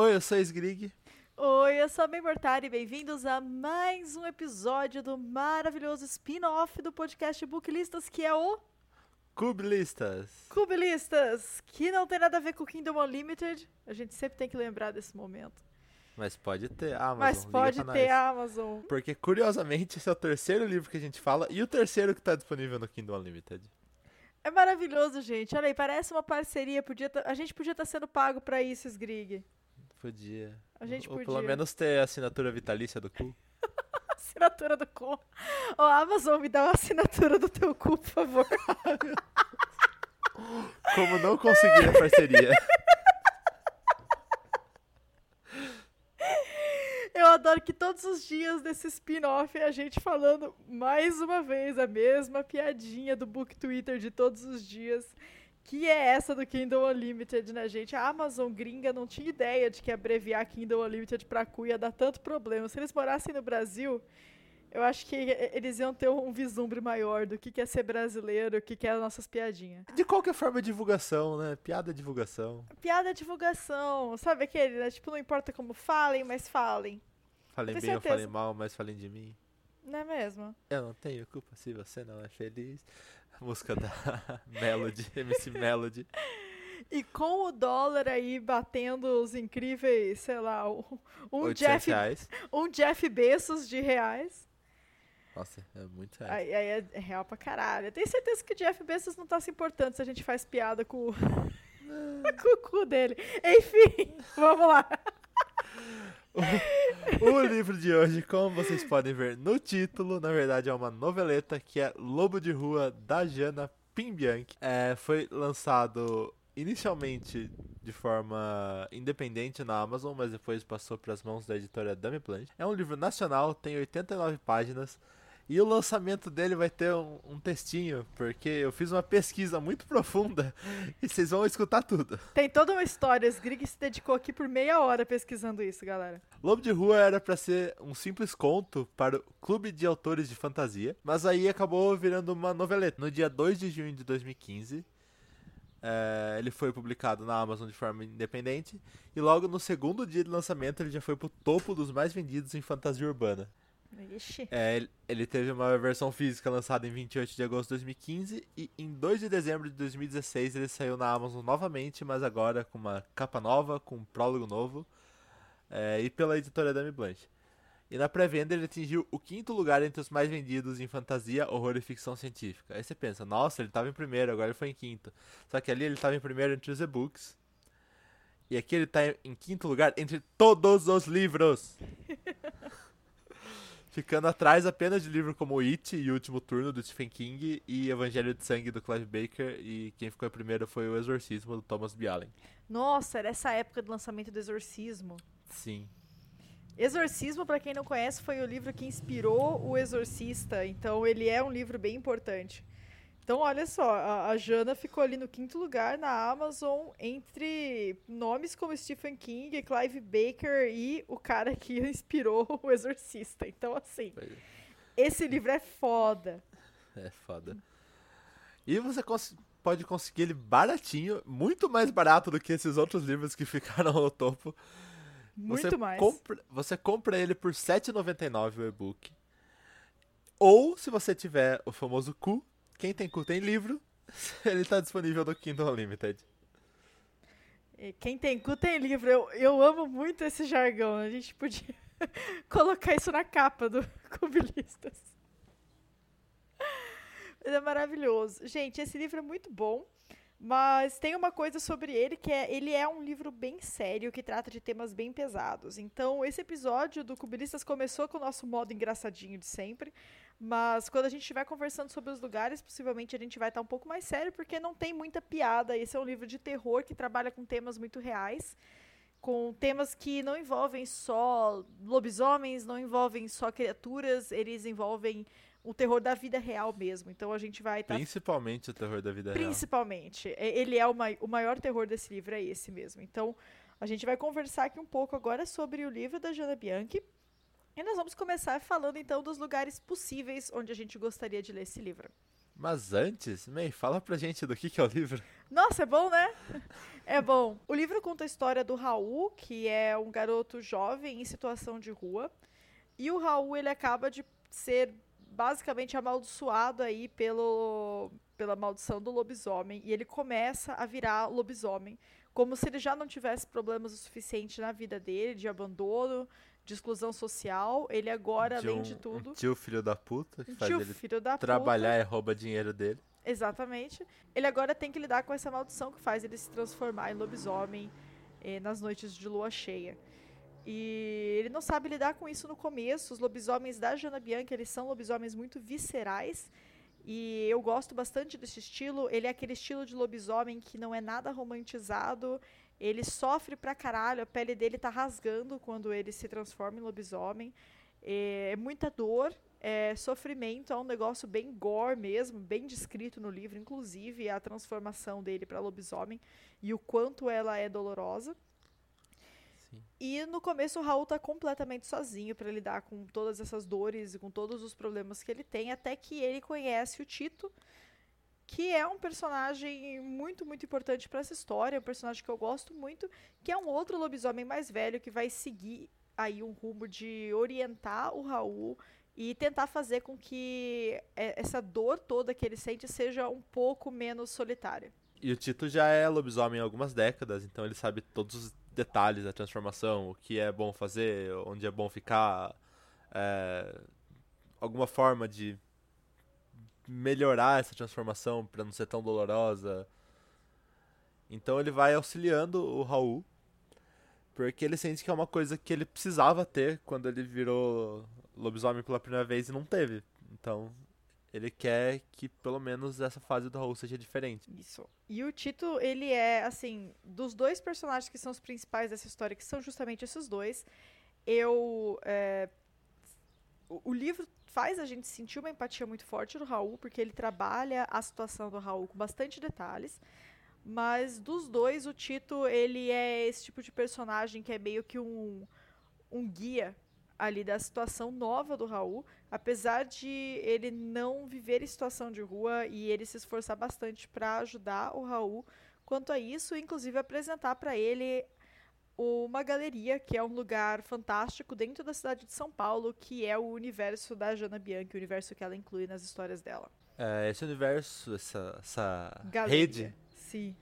Oi, eu sou a Sgrig. Oi, eu sou a Bem Mortari e bem-vindos a mais um episódio do maravilhoso spin-off do podcast Booklistas, que é o Cubilistas. Cubilistas, que não tem nada a ver com Kingdom Unlimited. A gente sempre tem que lembrar desse momento. Mas pode ter Amazon. Mas pode ter nós. Amazon. Porque, curiosamente, esse é o terceiro livro que a gente fala e o terceiro que tá disponível no Kindle Unlimited. É maravilhoso, gente. Olha aí, parece uma parceria. Podia tá- a gente podia estar sendo pago pra isso, Sgrig. Podia. A gente Ou podia. pelo menos ter a assinatura vitalícia do cu. Assinatura do cu. Ô, Amazon, me dá uma assinatura do teu cu, por favor. Como não conseguir a parceria. Eu adoro que todos os dias desse spin-off é a gente falando mais uma vez a mesma piadinha do book Twitter de todos os dias. Que é essa do Kindle Unlimited, né, gente? A Amazon gringa não tinha ideia de que abreviar Kindle Unlimited pra cu ia dar tanto problema. Se eles morassem no Brasil, eu acho que eles iam ter um vislumbre maior do que é ser brasileiro, o que é as nossas piadinhas. De qualquer forma, divulgação, né? Piada é divulgação. Piada é divulgação, sabe aquele, né? Tipo, não importa como falem, mas falem. Falem Tem bem ou certeza. falem mal, mas falem de mim. Não é mesmo? Eu não tenho culpa se você não é feliz. Música da Melody, MC Melody. E com o dólar aí batendo os incríveis, sei lá, um, 800 Jeff, reais. um Jeff Bezos de reais. Nossa, é muito reais. Aí, aí é, é real pra caralho. Eu tenho certeza que o Jeff Bezos não tá se importando se a gente faz piada com, com o cu dele. Enfim, vamos lá. O livro de hoje, como vocês podem ver no título, na verdade é uma noveleta que é Lobo de Rua da Jana Pimbianchi. É, foi lançado inicialmente de forma independente na Amazon, mas depois passou para as mãos da editora Dame Blanche. É um livro nacional, tem 89 páginas. E o lançamento dele vai ter um, um textinho, porque eu fiz uma pesquisa muito profunda e vocês vão escutar tudo. Tem toda uma história. Os Grig se dedicou aqui por meia hora pesquisando isso, galera. Lobo de Rua era pra ser um simples conto para o Clube de Autores de Fantasia, mas aí acabou virando uma noveleta. No dia 2 de junho de 2015, é, ele foi publicado na Amazon de forma independente, e logo no segundo dia de lançamento ele já foi pro topo dos mais vendidos em fantasia urbana. Ixi. É, ele- teve uma versão física lançada em 28 de agosto de 2015 e em 2 de dezembro de 2016 ele saiu na Amazon novamente, mas agora com uma capa nova, com um prólogo novo é, e pela editora Dame Blanche. E na pré-venda ele atingiu o quinto lugar entre os mais vendidos em fantasia, horror e ficção científica. Aí você pensa, nossa, ele estava em primeiro, agora ele foi em quinto. Só que ali ele estava em primeiro entre os e-books. E aqui ele tá em quinto lugar entre todos os livros. Ficando atrás apenas de livros como It e O Último Turno do Stephen King e Evangelho de Sangue do Clive Baker e quem ficou em primeiro foi O Exorcismo do Thomas B. Allen. Nossa, era essa época do lançamento do Exorcismo. Sim. Exorcismo, pra quem não conhece, foi o livro que inspirou o Exorcista. Então, ele é um livro bem importante. Então, olha só, a, a Jana ficou ali no quinto lugar na Amazon entre nomes como Stephen King, Clive Baker e o cara que inspirou o Exorcista. Então, assim, Foi- esse livro é foda. É foda. E você cons- pode conseguir ele baratinho, muito mais barato do que esses outros livros que ficaram no topo. Muito você mais. Compra, você compra ele por R$ 7,99 o e-book. Ou, se você tiver o famoso cu, quem tem cu tem livro, ele tá disponível no Kindle Unlimited. Quem tem cu tem livro. Eu, eu amo muito esse jargão. A gente podia colocar isso na capa do Cubilistas. Mas é maravilhoso. Gente, esse livro é muito bom. Mas tem uma coisa sobre ele que é ele é um livro bem sério que trata de temas bem pesados. Então, esse episódio do Cubilistas começou com o nosso modo engraçadinho de sempre. Mas quando a gente estiver conversando sobre os lugares, possivelmente a gente vai estar um pouco mais sério, porque não tem muita piada. Esse é um livro de terror que trabalha com temas muito reais, com temas que não envolvem só lobisomens, não envolvem só criaturas, eles envolvem o terror da vida real mesmo. Então a gente vai estar. Principalmente o terror da vida real. Principalmente. Ele é o, mai- o maior terror desse livro, é esse mesmo. Então, a gente vai conversar aqui um pouco agora sobre o livro da Jana Bianchi. E nós vamos começar falando então dos lugares possíveis onde a gente gostaria de ler esse livro. Mas antes, May, fala pra gente do que, que é o livro. Nossa, é bom, né? É bom. O livro conta a história do Raul, que é um garoto jovem em situação de rua. E o Raul, ele acaba de ser basicamente amaldiçoado aí pelo, pela maldição do lobisomem. E ele começa a virar lobisomem. Como se ele já não tivesse problemas o suficiente na vida dele, de abandono, de exclusão social. Ele agora, de além um, de tudo. Um tio filho da puta, que faz ele filho da trabalhar puta. e rouba dinheiro dele. Exatamente. Ele agora tem que lidar com essa maldição que faz ele se transformar em lobisomem eh, nas noites de lua cheia. E ele não sabe lidar com isso no começo. Os lobisomens da Jana Bianca, eles são lobisomens muito viscerais. E eu gosto bastante desse estilo. Ele é aquele estilo de lobisomem que não é nada romantizado. Ele sofre pra caralho, a pele dele tá rasgando quando ele se transforma em lobisomem. É muita dor, é sofrimento, é um negócio bem gore mesmo, bem descrito no livro, inclusive a transformação dele para lobisomem e o quanto ela é dolorosa. E no começo o Raul tá completamente sozinho para lidar com todas essas dores e com todos os problemas que ele tem, até que ele conhece o Tito, que é um personagem muito, muito importante para essa história, um personagem que eu gosto muito, que é um outro lobisomem mais velho que vai seguir aí um rumo de orientar o Raul e tentar fazer com que essa dor toda que ele sente seja um pouco menos solitária. E o Tito já é lobisomem há algumas décadas, então ele sabe todos os detalhes da transformação, o que é bom fazer, onde é bom ficar, é, alguma forma de melhorar essa transformação para não ser tão dolorosa. Então ele vai auxiliando o Raul, porque ele sente que é uma coisa que ele precisava ter quando ele virou lobisomem pela primeira vez e não teve. Então ele quer que pelo menos essa fase do Raul seja diferente. Isso. E o Tito, ele é, assim, dos dois personagens que são os principais dessa história, que são justamente esses dois, eu. É, o, o livro faz a gente sentir uma empatia muito forte do Raul, porque ele trabalha a situação do Raul com bastante detalhes. Mas dos dois, o Tito, ele é esse tipo de personagem que é meio que um, um guia ali da situação nova do Raul, apesar de ele não viver em situação de rua e ele se esforçar bastante para ajudar o Raul quanto a isso, inclusive apresentar para ele uma galeria, que é um lugar fantástico dentro da cidade de São Paulo, que é o universo da Jana Bianchi, o universo que ela inclui nas histórias dela. É, esse universo, essa, essa Galeria. rede, Sim.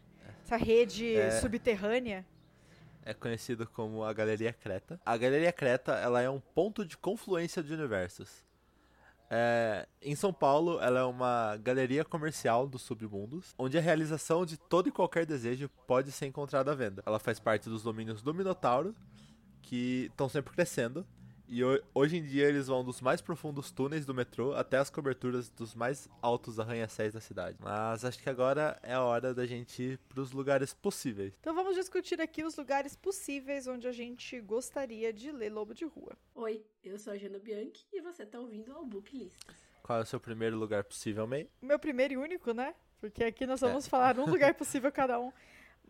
Essa rede É. subterrânea. é conhecido como a Galeria Creta. A Galeria Creta ela é um ponto de confluência de universos. É, em São Paulo, ela é uma galeria comercial dos submundos, onde a realização de todo e qualquer desejo pode ser encontrada à venda. Ela faz parte dos domínios do Minotauro, que estão sempre crescendo, e ho- hoje em dia eles vão dos mais profundos túneis do metrô até as coberturas dos mais altos arranha-céus da cidade. Mas acho que agora é a hora da gente ir para os lugares possíveis. Então vamos discutir aqui os lugares possíveis onde a gente gostaria de ler Lobo de Rua. Oi, eu sou a Jana Bianchi e você tá ouvindo ao Book List. Qual é o seu primeiro lugar possível, May? O meu primeiro e único, né? Porque aqui nós É. vamos falar um lugar possível cada um.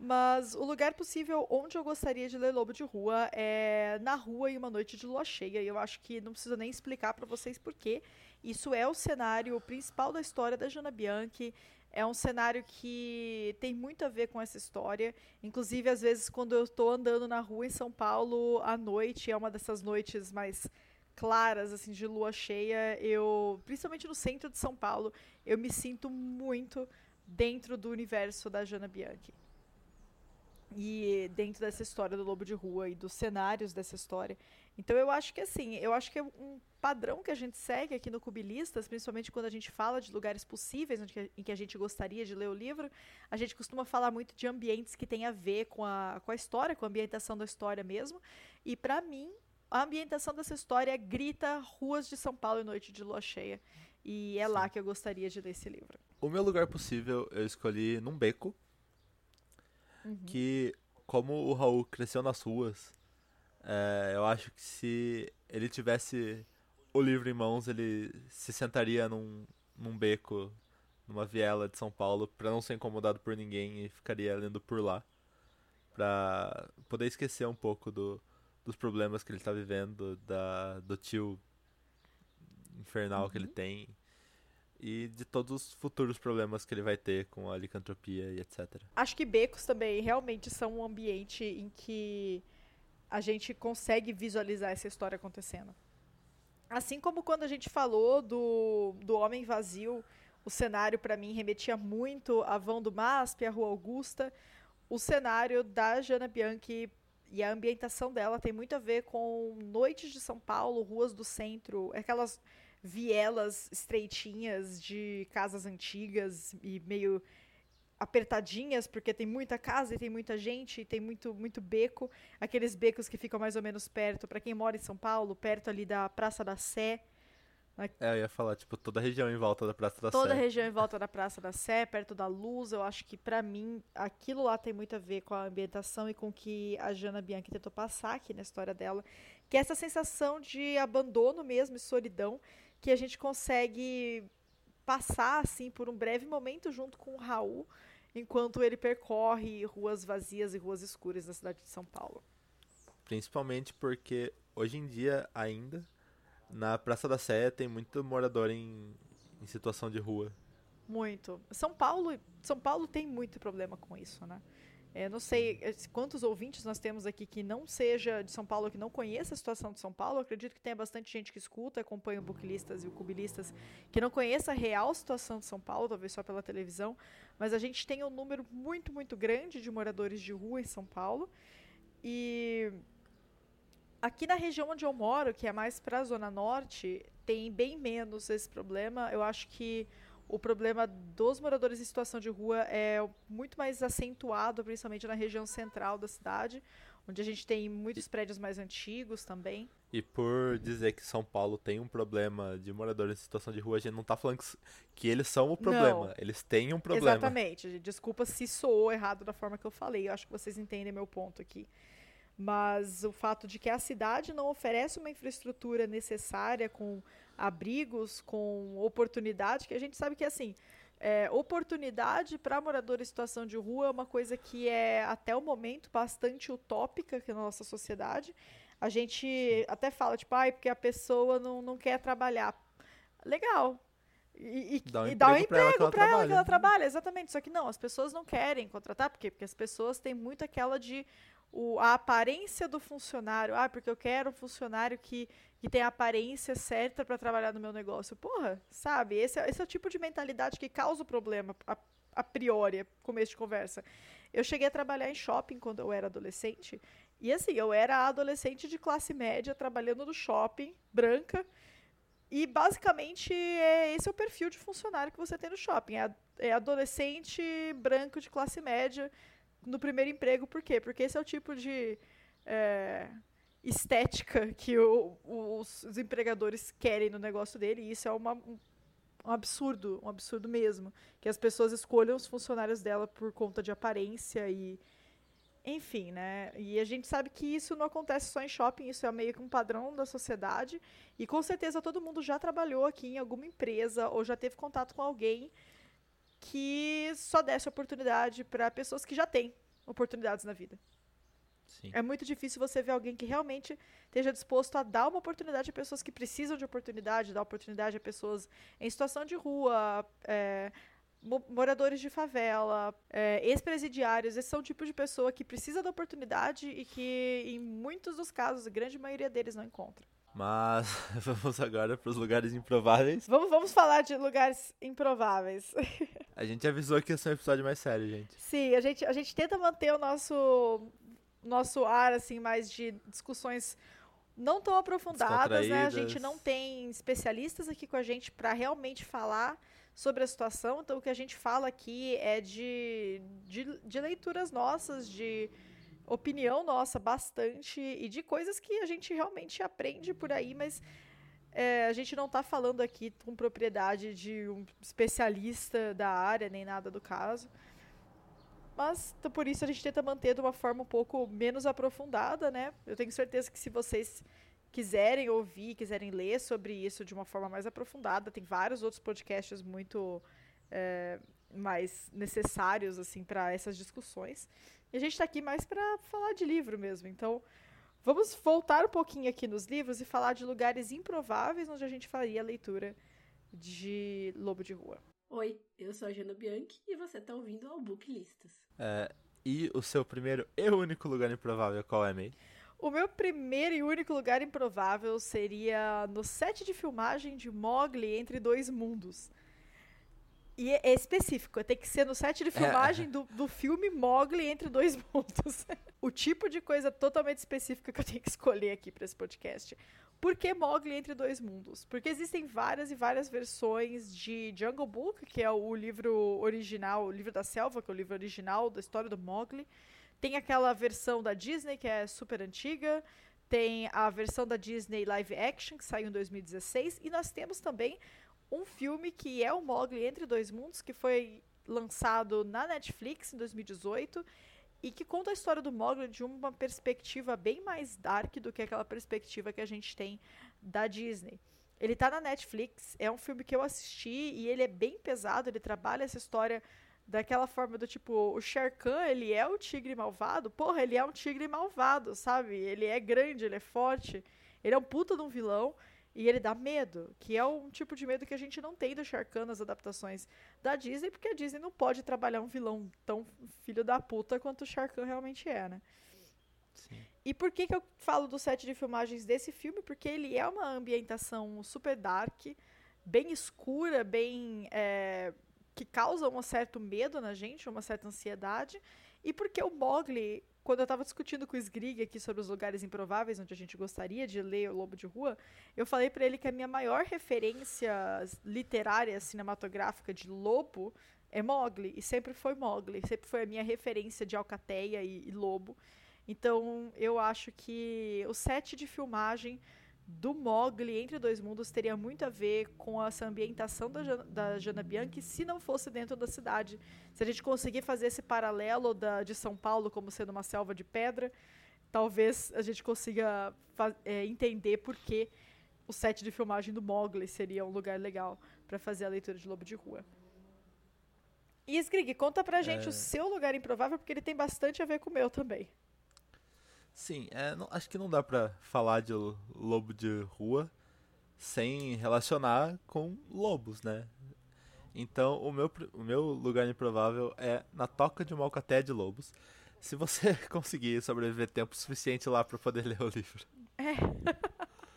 Mas o lugar possível onde eu gostaria de ler Lobo de Rua é na rua em uma noite de lua cheia. E eu acho que não preciso nem explicar pra vocês porquê. Isso é o cenário principal da história da Jana Bianchi. É um cenário que tem muito a ver com essa história. Inclusive, às vezes, quando eu tô andando na rua em São Paulo à noite, é uma dessas noites mais claras, assim, de lua cheia, eu, principalmente no centro de São Paulo, eu me sinto muito dentro do universo da Jana Bianchi. E dentro dessa história do Lobo de Rua e dos cenários dessa história. Então eu acho que assim, eu acho que é um padrão que a gente segue aqui no Cubilistas, principalmente quando a gente fala de lugares possíveis onde que- em que a gente gostaria de ler o livro, a gente costuma falar muito de ambientes que têm a ver com a, com a história, com a ambientação da história mesmo. E pra mim, a ambientação dessa história grita ruas de São Paulo em noite de lua cheia. E é lá Sim. que eu gostaria de ler esse livro. O meu lugar possível eu escolhi num beco, que como o Raul cresceu nas ruas, é, eu acho que se ele tivesse o livro em mãos, ele se sentaria num, num beco, numa viela de São Paulo, pra não ser incomodado por ninguém e ficaria lendo por lá, pra poder esquecer um pouco do, dos problemas que ele tá vivendo, da, do tio infernal que ele tem. E de todos os futuros problemas que ele vai ter com a licantropia e etc. Acho que becos também realmente são um ambiente em que a gente consegue visualizar essa história acontecendo. Assim como quando a gente falou do, do Homem Vazio, o cenário para mim remetia muito a Vão do MASP, a Rua Augusta. O cenário da Jana Bianchi e a ambientação dela tem muito a ver com noites de São Paulo, ruas do centro, aquelas vielas estreitinhas de casas antigas e meio apertadinhas, porque tem muita casa e tem muita gente, e tem muito, muito beco. Aqueles becos que ficam mais ou menos perto, para quem mora em São Paulo, perto ali da Praça da Sé. É, eu ia falar, tipo, toda a região em volta da Praça da toda Sé. Toda a região em volta da Praça da Sé, perto da Luz, eu acho que para mim aquilo lá tem muito a ver com a ambientação e com o que a Jana Bianchi tentou passar aqui na história dela, que é essa sensação de abandono mesmo e solidão que a gente consegue passar assim por um breve momento junto com o Raul, enquanto ele percorre ruas vazias e ruas escuras da cidade de São Paulo. Principalmente porque hoje em dia ainda na Praça da Sé tem muito morador em, em situação de rua. Muito. São Paulo, São Paulo tem muito problema com isso, né? É, não sei é, quantos ouvintes nós temos aqui que não seja de São Paulo, que não conheça a situação de São Paulo. Eu acredito que tenha bastante gente que escuta, acompanha o Booklistas e o Cubilistas, que não conheça a real situação de São Paulo, talvez só pela televisão. Mas a gente tem um número muito, muito grande de moradores de rua em São Paulo. E aqui na região onde eu moro, que é mais para a Zona Norte, tem bem menos esse problema. Eu acho que o problema dos moradores em situação de rua é muito mais acentuado, principalmente na região central da cidade, onde a gente tem muitos prédios mais antigos também. E por dizer que São Paulo tem um problema de moradores em situação de rua, a gente não está falando que, eles são o problema, não. eles têm um problema. Exatamente. Desculpa se soou errado da forma que eu falei, eu acho que vocês entendem meu ponto aqui. Mas o fato de que a cidade não oferece uma infraestrutura necessária com abrigos, com oportunidade, que a gente sabe que assim, é, oportunidade para morador em situação de rua é uma coisa que é até o momento bastante utópica aqui na nossa sociedade. A gente até fala, tipo, ai, porque a pessoa não, não quer trabalhar. Legal. E, e, dá um e emprego, um emprego para ela, ela, que ela trabalha, exatamente. Só que não, as pessoas não querem contratar, por quê? Porque as pessoas têm muito aquela de o, a aparência do funcionário. Ah, porque eu quero um funcionário que, que tem a aparência certa para trabalhar no meu negócio. Porra, sabe? Esse é, esse é o tipo de mentalidade que causa o problema, a, a priori, começo de conversa. Eu cheguei a trabalhar em shopping quando eu era adolescente. E assim, eu era adolescente de classe média, trabalhando no shopping, branca. E basicamente é, esse é o perfil de funcionário que você tem no shopping. É, é adolescente branco de classe média no primeiro emprego, por quê? Porque esse é o tipo de é, estética que o, os, os, empregadores querem no negócio dele, e isso é uma, um, um, absurdo, um absurdo mesmo. Que as pessoas escolham os funcionários dela por conta de aparência e. Enfim, né? E a gente sabe que isso não acontece só em shopping, isso é meio que um padrão da sociedade. E com certeza todo mundo já trabalhou aqui em alguma empresa ou já teve contato com alguém que só desse oportunidade para pessoas que já têm oportunidades na vida. Sim. É muito difícil você ver alguém que realmente esteja disposto a dar uma oportunidade a pessoas que precisam de oportunidade, dar oportunidade a pessoas em situação de rua, é, moradores de favela, é, ex-presidiários. Esses são o tipo de pessoa que precisa da oportunidade e que, em muitos dos casos, a grande maioria deles não encontra. Mas vamos agora para os lugares improváveis. Vamos, vamos falar de lugares improváveis. A gente avisou que ia ser um episódio mais sério, gente. Sim, a gente, a gente tenta manter o nosso, nosso ar, assim, mais de discussões não tão aprofundadas, né? A gente não tem especialistas aqui com a gente para realmente falar sobre a situação. Então, o que a gente fala aqui é de, de, de leituras nossas, de opinião nossa bastante e de coisas que a gente realmente aprende por aí, mas é, a gente não está falando aqui com propriedade de um especialista da área, nem nada do caso. Mas por isso a gente tenta manter de uma forma um pouco menos aprofundada, né? Eu tenho certeza que se vocês quiserem ouvir, quiserem ler sobre isso de uma forma mais aprofundada, tem vários outros podcasts muito é, mais necessários assim para essas discussões. E a gente está aqui mais para falar de livro mesmo. Então, vamos voltar um pouquinho aqui nos livros e falar de lugares improváveis onde a gente faria a leitura de Lobo de Rua. Oi, eu sou a Jana Bianchi e você tá ouvindo ao Book Listas. É, e o seu primeiro e único lugar improvável qual é, May? O meu primeiro e único lugar improvável seria no set de filmagem de Mowgli Entre Dois Mundos. E é específico, tem que ser no set de filmagem é. do, do filme Mowgli Entre Dois Mundos. o tipo de coisa totalmente específica que eu tenho que escolher aqui para esse podcast. Por que Mowgli Entre Dois Mundos? Porque existem várias e várias versões de Jungle Book, que é o livro original, o livro da selva, que é o livro original da história do Mowgli. Tem aquela versão da Disney, que é super antiga. Tem a versão da Disney live action, que saiu em 2016. E nós temos também um filme que é o Mowgli Entre Dois Mundos, que foi lançado na Netflix em 2018 e que conta a história do Mowgli de uma perspectiva bem mais dark do que aquela perspectiva que a gente tem da Disney. Ele tá na Netflix, é um filme que eu assisti e ele é bem pesado, ele trabalha essa história daquela forma do tipo, o Shere Khan, ele é o tigre malvado? Porra, ele é um tigre malvado, sabe? Ele é grande, ele é forte, ele é um puta de um vilão, e ele dá medo, que é um tipo de medo que a gente não tem do Sharkan nas adaptações da Disney, porque a Disney não pode trabalhar um vilão tão filho da puta quanto o Sharkan realmente é, né? Sim. E por que, que eu falo do set de filmagens desse filme? Porque ele é uma ambientação super dark, bem escura, bem. É, que causa um certo medo na gente, uma certa ansiedade. E porque o Mogli quando eu estava discutindo com o Sgrig aqui sobre os lugares improváveis onde a gente gostaria de ler O Lobo de Rua, eu falei para ele que a minha maior referência literária, cinematográfica de lobo é Mogli, e sempre foi Mogli, sempre foi a minha referência de alcateia e, e lobo. Então, eu acho que o set de filmagem do Mogli Entre Dois Mundos teria muito a ver com essa ambientação da, da Jana Bianchi se não fosse dentro da cidade. Se a gente conseguir fazer esse paralelo da, de São Paulo como sendo uma selva de pedra, talvez a gente consiga é, entender por que o set de filmagem do Mogli seria um lugar legal para fazer a leitura de Lobo de Rua. E Skrig, conta pra gente é... o seu lugar improvável, porque ele tem bastante a ver com o meu também. Sim, é, não, acho que não dá pra falar de lobo de rua sem relacionar com lobos, né? Então, o meu, o meu lugar improvável é na toca de uma alcatéia de lobos. Se você conseguir sobreviver tempo suficiente lá para poder ler o livro. É.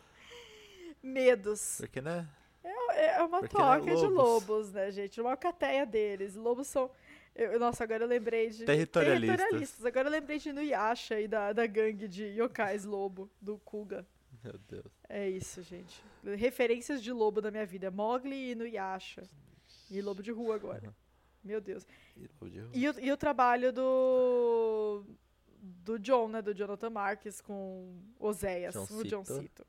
Medos. Porque, né? É, é uma Porque, toca né, lobos. de lobos, né, gente? Uma alcateia deles. Lobos são eu, nossa, agora eu lembrei de. Territorialistas. Territorialistas. Agora eu lembrei de Nuyasha e da, da gangue de yokais lobo, do Kuga. Meu Deus. É isso, gente. Referências de lobo da minha vida. Mogli e Nuyasha. E lobo de rua agora. Uhum. Meu Deus. E, e, o, e o trabalho do. Do John, né? Do Jonathan Marques com Oséias, o John Cito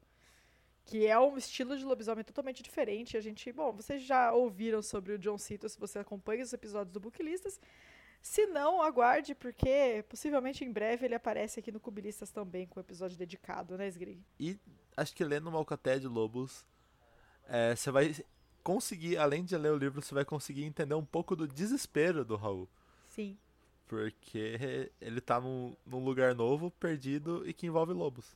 que é um estilo de lobisomem totalmente diferente. A gente, bom, vocês já ouviram sobre o John Cito se você acompanha os episódios do Booklistas. Se não, aguarde, porque possivelmente em breve ele aparece aqui no Cubilistas também, com um episódio dedicado, né, Sgrig? E acho que lendo Malcaté de Lobos, é, você vai conseguir, além de ler o livro, você vai conseguir entender um pouco do desespero do Raul. Sim. Porque ele tá num, num lugar novo, perdido e que envolve lobos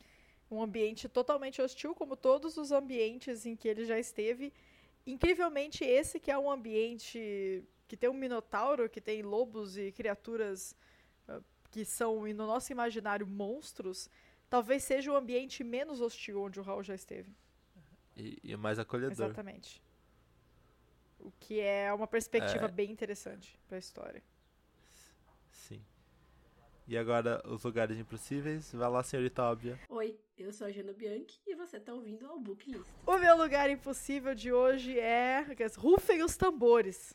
um ambiente totalmente hostil, como todos os ambientes em que ele já esteve. Incrivelmente, esse que é um ambiente que tem um minotauro, que tem lobos e criaturas uh, que são, no nosso imaginário, monstros, talvez seja o ambiente menos hostil onde o Raul já esteve. E, e mais acolhedor. Exatamente. O que é uma perspectiva é... bem interessante para a história. E agora, os lugares impossíveis. Vai lá, senhorita óbvia. Oi, eu sou a Jana Bianchi e você tá ouvindo ao Book List. O meu lugar impossível de hoje é. Rufem os tambores.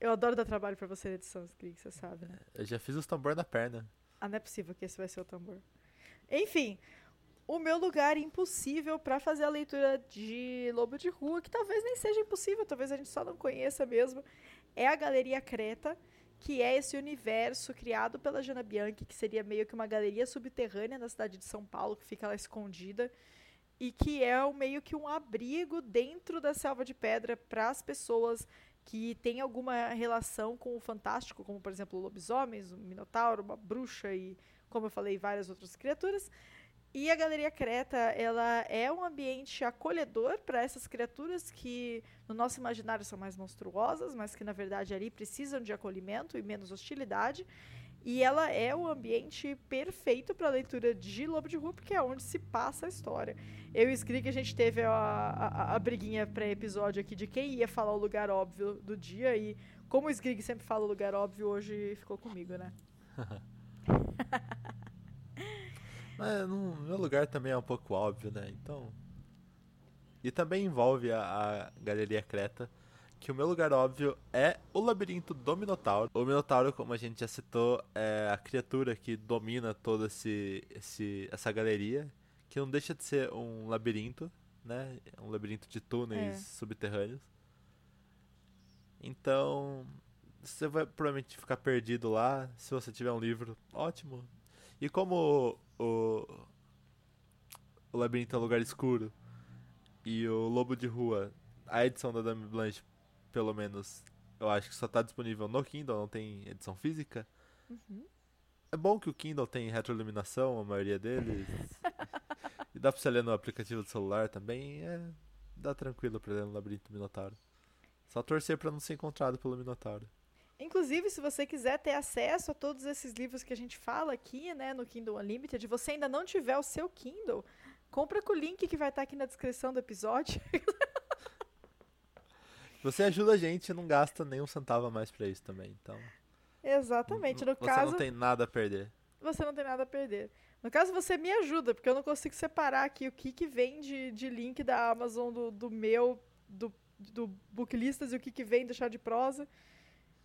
Eu adoro dar trabalho pra você na edição, Skrig, você sabe, né? Eu já fiz os tambores na perna. Ah, não é possível que esse vai ser o tambor. Enfim, o meu lugar impossível para fazer a leitura de Lobo de Rua, que talvez nem seja impossível, talvez a gente só não conheça mesmo, é a Galeria Creta que é esse universo criado pela Jana Bianchi, que seria meio que uma galeria subterrânea na cidade de São Paulo, que fica lá escondida, e que é meio que um abrigo dentro da selva de pedra para as pessoas que têm alguma relação com o fantástico, como por exemplo lobisomens, um minotauro, uma bruxa e, como eu falei, várias outras criaturas. E a Galeria Creta, ela é um ambiente acolhedor para essas criaturas que no nosso imaginário são mais monstruosas, mas que na verdade ali precisam de acolhimento e menos hostilidade. E ela é o ambiente perfeito para a leitura de Lobo de Rua, porque é onde se passa a história. Eu e Skrig, a gente teve a, a, a briguinha pré-episódio aqui de quem ia falar o lugar óbvio do dia. E como o Skrig sempre fala o lugar óbvio, hoje ficou comigo, né? Mas no meu lugar também é um pouco óbvio, né? Então. E também envolve a, a Galeria Creta, que o meu lugar óbvio é o labirinto do Minotauro. O Minotauro, como a gente já citou, é a criatura que domina toda esse, esse, essa galeria, que não deixa de ser um labirinto, né? Um labirinto de túneis É. subterrâneos. Então, você vai provavelmente ficar perdido lá. Se você tiver um livro, ótimo. E como o, o Labirinto é um lugar escuro e o Lobo de Rua, a edição da Dame Blanche, pelo menos, eu acho que só tá disponível no Kindle, não tem edição física. Uhum. É bom que o Kindle tem retroiluminação, a maioria deles. e dá pra você ler no aplicativo do celular também. É, dá tranquilo pra ler no Labirinto do Minotauro. Só torcer pra não ser encontrado pelo Minotauro. Inclusive, se você quiser ter acesso a todos esses livros que a gente fala aqui, né, no Kindle Unlimited, e você ainda não tiver o seu Kindle, compra com o link que vai estar aqui na descrição do episódio. Você ajuda a gente e não gasta nem um centavo a mais pra isso também. Então, Exatamente. No você caso, não tem nada a perder. você não tem nada a perder. No caso, você me ajuda, porque eu não consigo separar aqui o que, que vem de, de link da Amazon do, do meu, do, do Booklistas, e o que, que vem do chá de prosa.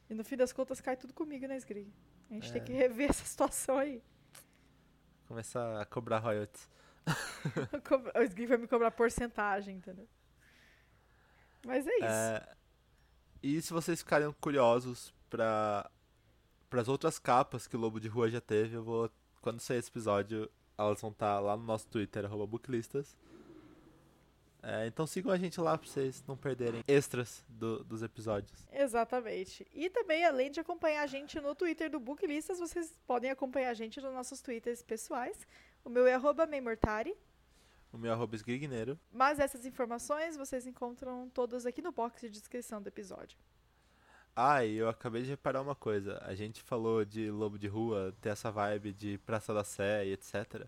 E no fim das contas cai tudo comigo, né, Sgrig? A gente tem É. que rever essa situação aí. Começar a cobrar royalties. o Sgrig vai me cobrar porcentagem, entendeu? Mas é isso. É, e se vocês ficarem curiosos para as outras capas que o Lobo de Rua já teve, eu vou. Quando sair esse episódio, elas vão estar lá no nosso Twitter, arroba booklistas. É, então sigam a gente lá pra vocês não perderem extras do- dos episódios. Exatamente. E também, além de acompanhar a gente no Twitter do Booklistas, vocês podem acompanhar a gente nos nossos Twitters pessoais. O meu é arroba Meimortari. O meu arroba esgrigneiro. Mas essas informações vocês encontram todas aqui no box de descrição do episódio. Ah, e eu acabei de reparar uma coisa. A gente falou de Lobo de Rua, ter essa vibe de Praça da Sé e etc.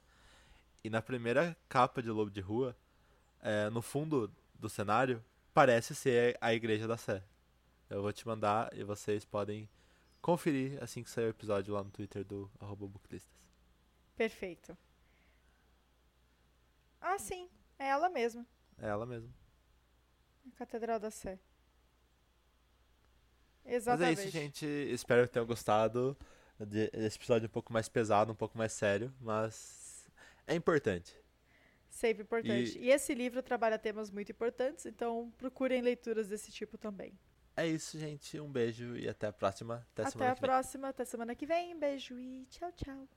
E na primeira capa de Lobo de Rua, é, no fundo do cenário, parece ser a Igreja da Sé. Eu vou te mandar e vocês podem conferir assim que sair o episódio lá no Twitter do arroba booklistas. Perfeito. Ah, sim. É ela mesma. É ela mesmo. A Catedral da Sé. Mas é Exatamente. isso, gente. Espero que tenham gostado de- desse episódio um pouco mais pesado, um pouco mais sério, mas é importante. Sempre importante. E- E... esse livro trabalha temas muito importantes, então procurem leituras desse tipo também. É isso, gente. Um beijo e até a próxima. Até, Até semana a que vem. próxima, até semana que vem. Beijo e tchau, tchau.